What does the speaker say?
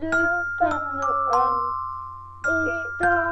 Deux par Noël et dans